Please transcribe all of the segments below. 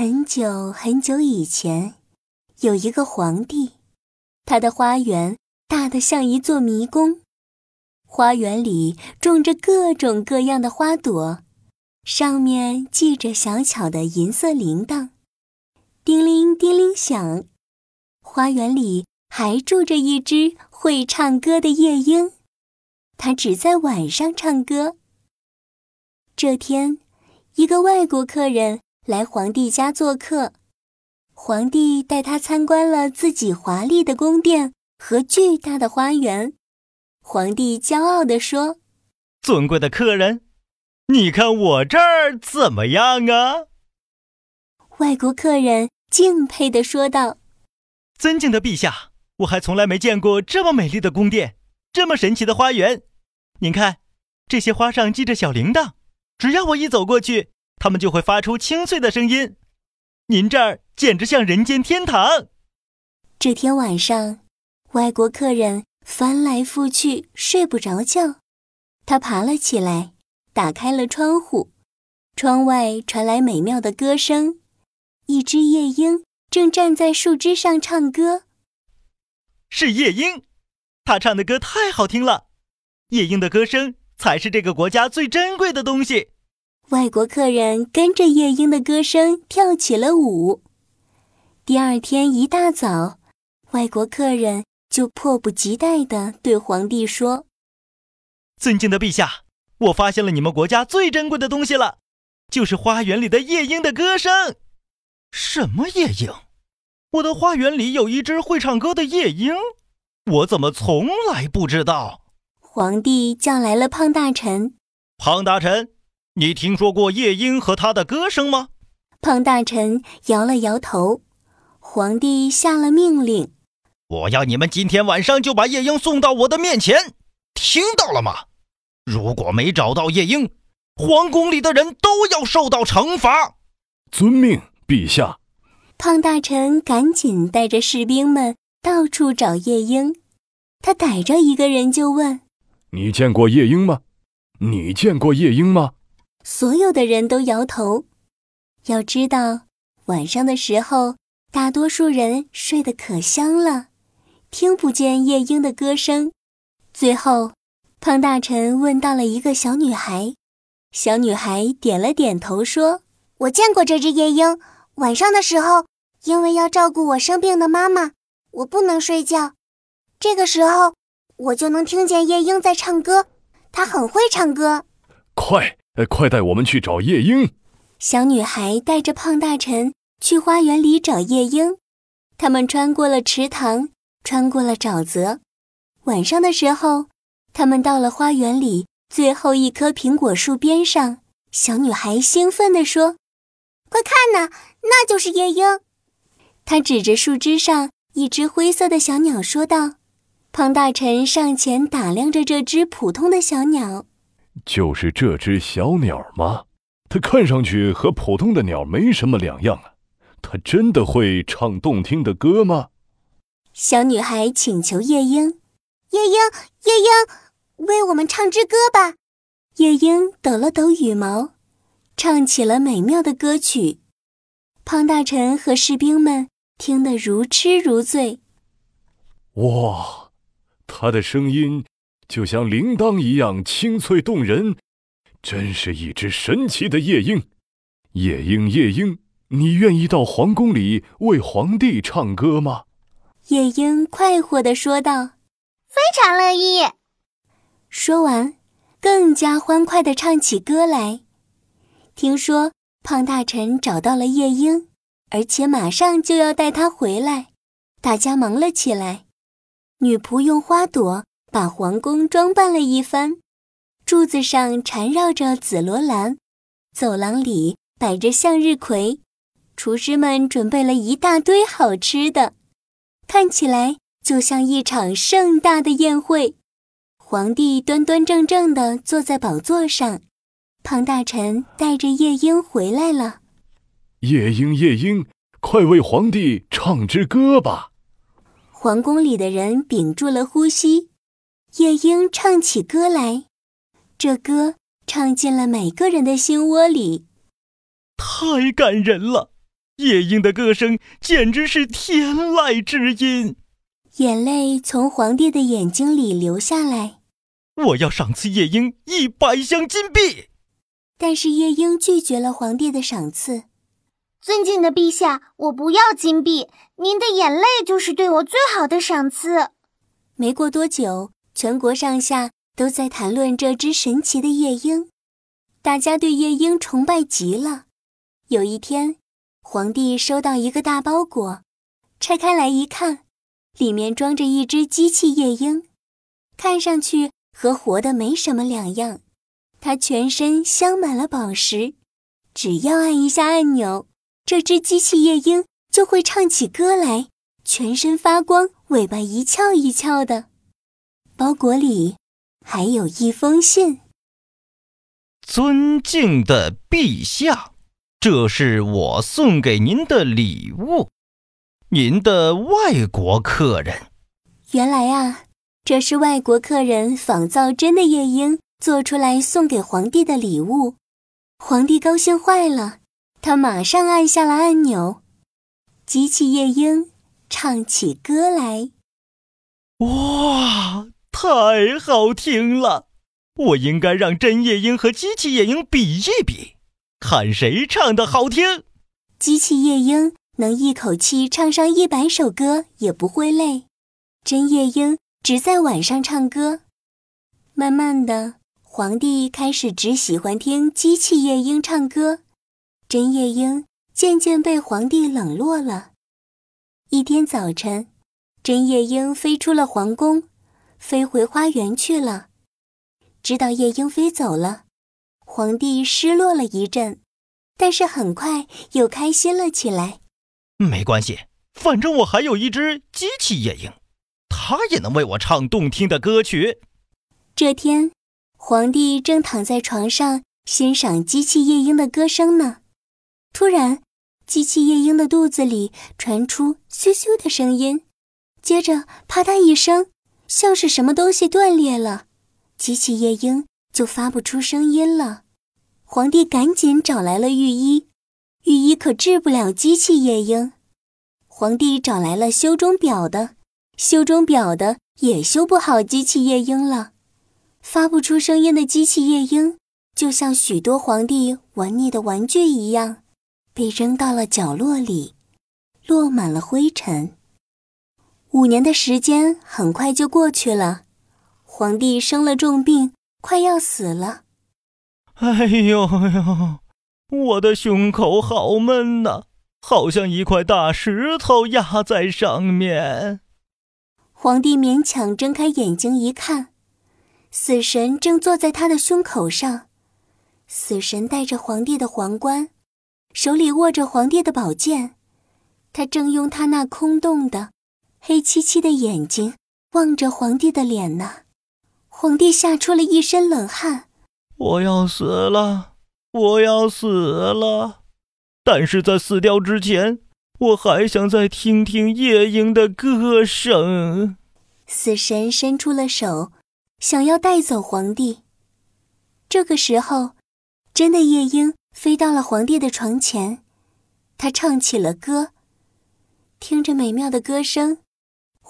很久很久以前，有一个皇帝，他的花园大得像一座迷宫。花园里种着各种各样的花朵，上面系着小巧的银色铃铛，叮铃叮铃响。花园里还住着一只会唱歌的夜莺，它只在晚上唱歌。这天，一个外国客人来皇帝家做客，皇帝带他参观了自己华丽的宫殿和巨大的花园。皇帝骄傲地说：“尊贵的客人，你看我这儿怎么样啊？”外国客人敬佩地说道：“尊敬的陛下，我还从来没见过这么美丽的宫殿，这么神奇的花园。您看，这些花上系着小铃铛，只要我一走过去，它们就会发出清脆的声音。您这儿简直像人间天堂。”这天晚上，外国客人。翻来覆去睡不着觉，他爬了起来，打开了窗户，窗外传来美妙的歌声，一只夜莺正站在树枝上唱歌。是夜莺，它唱的歌太好听了，夜莺的歌声才是这个国家最珍贵的东西。外国客人跟着夜莺的歌声跳起了舞。第二天一大早，外国客人。就迫不及待地对皇帝说：“尊敬的陛下，我发现了你们国家最珍贵的东西了，就是花园里的夜莺的歌声。什么夜莺？我的花园里有一只会唱歌的夜莺，我怎么从来不知道？”皇帝叫来了胖大臣。胖大臣，你听说过夜莺和它的歌声吗？胖大臣摇了摇头。皇帝下了命令。我要你们今天晚上就把夜莺送到我的面前，听到了吗？如果没找到夜莺，皇宫里的人都要受到惩罚。遵命，陛下。胖大臣赶紧带着士兵们到处找夜莺。他逮着一个人就问：“你见过夜莺吗？你见过夜莺吗？”所有的人都摇头。要知道，晚上的时候，大多数人睡得可香了。听不见夜莺的歌声。最后，胖大臣问到了一个小女孩，小女孩点了点头，说：“我见过这只夜莺。晚上的时候，因为要照顾我生病的妈妈，我不能睡觉。这个时候，我就能听见夜莺在唱歌。它很会唱歌。快，快带我们去找夜莺！”小女孩带着胖大臣去花园里找夜莺。他们穿过了池塘。穿过了沼泽，晚上的时候，他们到了花园里最后一棵苹果树边上。小女孩兴奋地说：“快看呐，那就是夜莺！”她指着树枝上一只灰色的小鸟说道。胖大臣上前打量着这只普通的小鸟：“就是这只小鸟吗？它看上去和普通的鸟没什么两样啊。它真的会唱动听的歌吗？”小女孩请求夜莺：“夜莺，夜莺，为我们唱支歌吧。”夜莺抖了抖羽毛，唱起了美妙的歌曲。胖大臣和士兵们听得如痴如醉。哇，他的声音就像铃铛一样清脆动人，真是一只神奇的夜莺。夜莺，夜莺，你愿意到皇宫里为皇帝唱歌吗？夜莺快活地说道：“非常乐意。”说完，更加欢快地唱起歌来。听说胖大臣找到了夜莺，而且马上就要带他回来，大家忙了起来。女仆用花朵把皇宫装扮了一番，柱子上缠绕着紫罗兰，走廊里摆着向日葵，厨师们准备了一大堆好吃的。看起来就像一场盛大的宴会，皇帝端端正正地坐在宝座上，胖大臣带着夜莺回来了。夜莺，夜莺，快为皇帝唱支歌吧！皇宫里的人屏住了呼吸，夜莺唱起歌来，这歌唱进了每个人的心窝里，太感人了。夜莺的歌声简直是天籁之音。眼泪从皇帝的眼睛里流下来。我要赏赐夜莺一百箱金币。但是夜莺拒绝了皇帝的赏赐。尊敬的陛下，我不要金币，您的眼泪就是对我最好的赏赐。没过多久，全国上下都在谈论这只神奇的夜莺，大家对夜莺崇拜极了。有一天，皇帝收到一个大包裹，拆开来一看，里面装着一只机器夜莺，看上去和活的没什么两样。它全身镶满了宝石，只要按一下按钮，这只机器夜莺就会唱起歌来，全身发光，尾巴一翘一翘的。包裹里还有一封信：“尊敬的陛下，这是我送给您的礼物，您的外国客人。”原来啊，这是外国客人仿造真的夜莺。做出来送给皇帝的礼物，皇帝高兴坏了，他马上按下了按钮，机器夜莺唱起歌来。哇，太好听了！我应该让真夜莺和机器夜莺比一比，看谁唱的好听。机器夜莺能一口气唱上一百首歌也不会累，真夜莺只在晚上唱歌。慢慢的。皇帝开始只喜欢听机器夜莺唱歌，真夜莺渐渐被皇帝冷落了。一天早晨，真夜莺飞出了皇宫，飞回花园去了。知道夜莺飞走了，皇帝失落了一阵，但是很快又开心了起来。没关系，反正我还有一只机器夜莺，它也能为我唱动听的歌曲。这天。皇帝正躺在床上欣赏机器夜莺的歌声呢，突然，机器夜莺的肚子里传出咻咻的声音，接着啪嗒一声，像是什么东西断裂了，机器夜莺就发不出声音了。皇帝赶紧找来了御医，御医可治不了机器夜莺。皇帝找来了修钟表的，修钟表的也修不好机器夜莺了。发不出声音的机器夜莺，就像许多皇帝玩腻的玩具一样，被扔到了角落里，落满了灰尘。五年的时间很快就过去了，皇帝生了重病，快要死了。哎呦呦，我的胸口好闷呐，好像一块大石头压在上面。皇帝勉强睁开眼睛一看。死神正坐在他的胸口上，死神戴着皇帝的皇冠，手里握着皇帝的宝剑，他正用他那空洞的、黑漆漆的眼睛望着皇帝的脸呢。皇帝吓出了一身冷汗。我要死了，我要死了！但是在死掉之前，我还想再听听夜莺的歌声。死神伸出了手。想要带走皇帝。这个时候，真的夜莺飞到了皇帝的床前，他唱起了歌。听着美妙的歌声，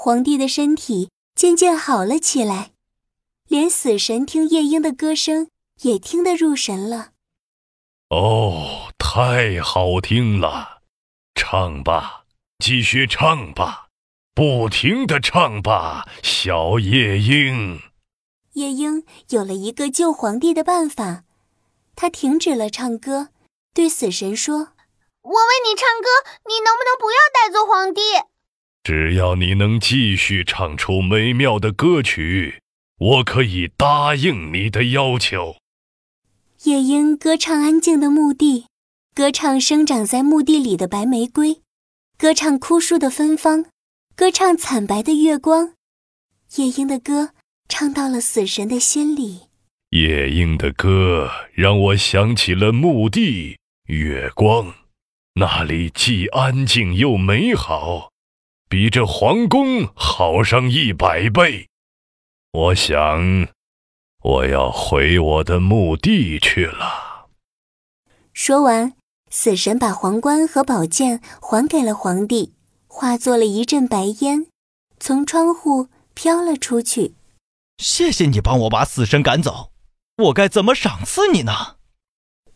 皇帝的身体渐渐好了起来，连死神听夜莺的歌声也听得入神了。哦，太好听了！唱吧，继续唱吧，不停的唱吧，小夜莺。夜莺有了一个救皇帝的办法，他停止了唱歌，对死神说：“我为你唱歌，你能不能不要带走皇帝？只要你能继续唱出美妙的歌曲，我可以答应你的要求。”夜莺歌唱安静的墓地，歌唱生长在墓地里的白玫瑰，歌唱枯树的芬芳，歌唱惨白的月光。夜莺的歌。唱到了死神的心里。夜莺的歌让我想起了墓地、月光，那里既安静又美好，比这皇宫好上一百倍。我想，我要回我的墓地去了。说完，死神把皇冠和宝剑还给了皇帝，化作了一阵白烟，从窗户飘了出去。谢谢你帮我把死神赶走，我该怎么赏赐你呢？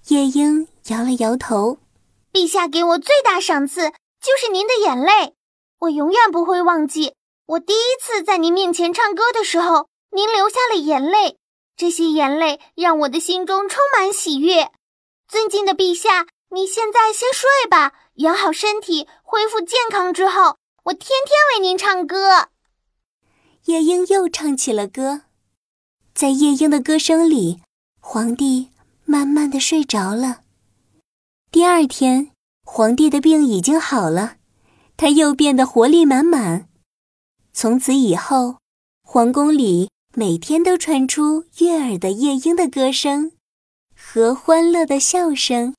夜莺摇了摇头。陛下给我最大赏赐就是您的眼泪，我永远不会忘记。我第一次在您面前唱歌的时候，您流下了眼泪，这些眼泪让我的心中充满喜悦。尊敬的陛下，你现在先睡吧，养好身体，恢复健康之后，我天天为您唱歌。夜莺又唱起了歌，在夜莺的歌声里，皇帝慢慢的睡着了。第二天，皇帝的病已经好了，他又变得活力满满。从此以后，皇宫里每天都传出悦耳的夜莺的歌声和欢乐的笑声。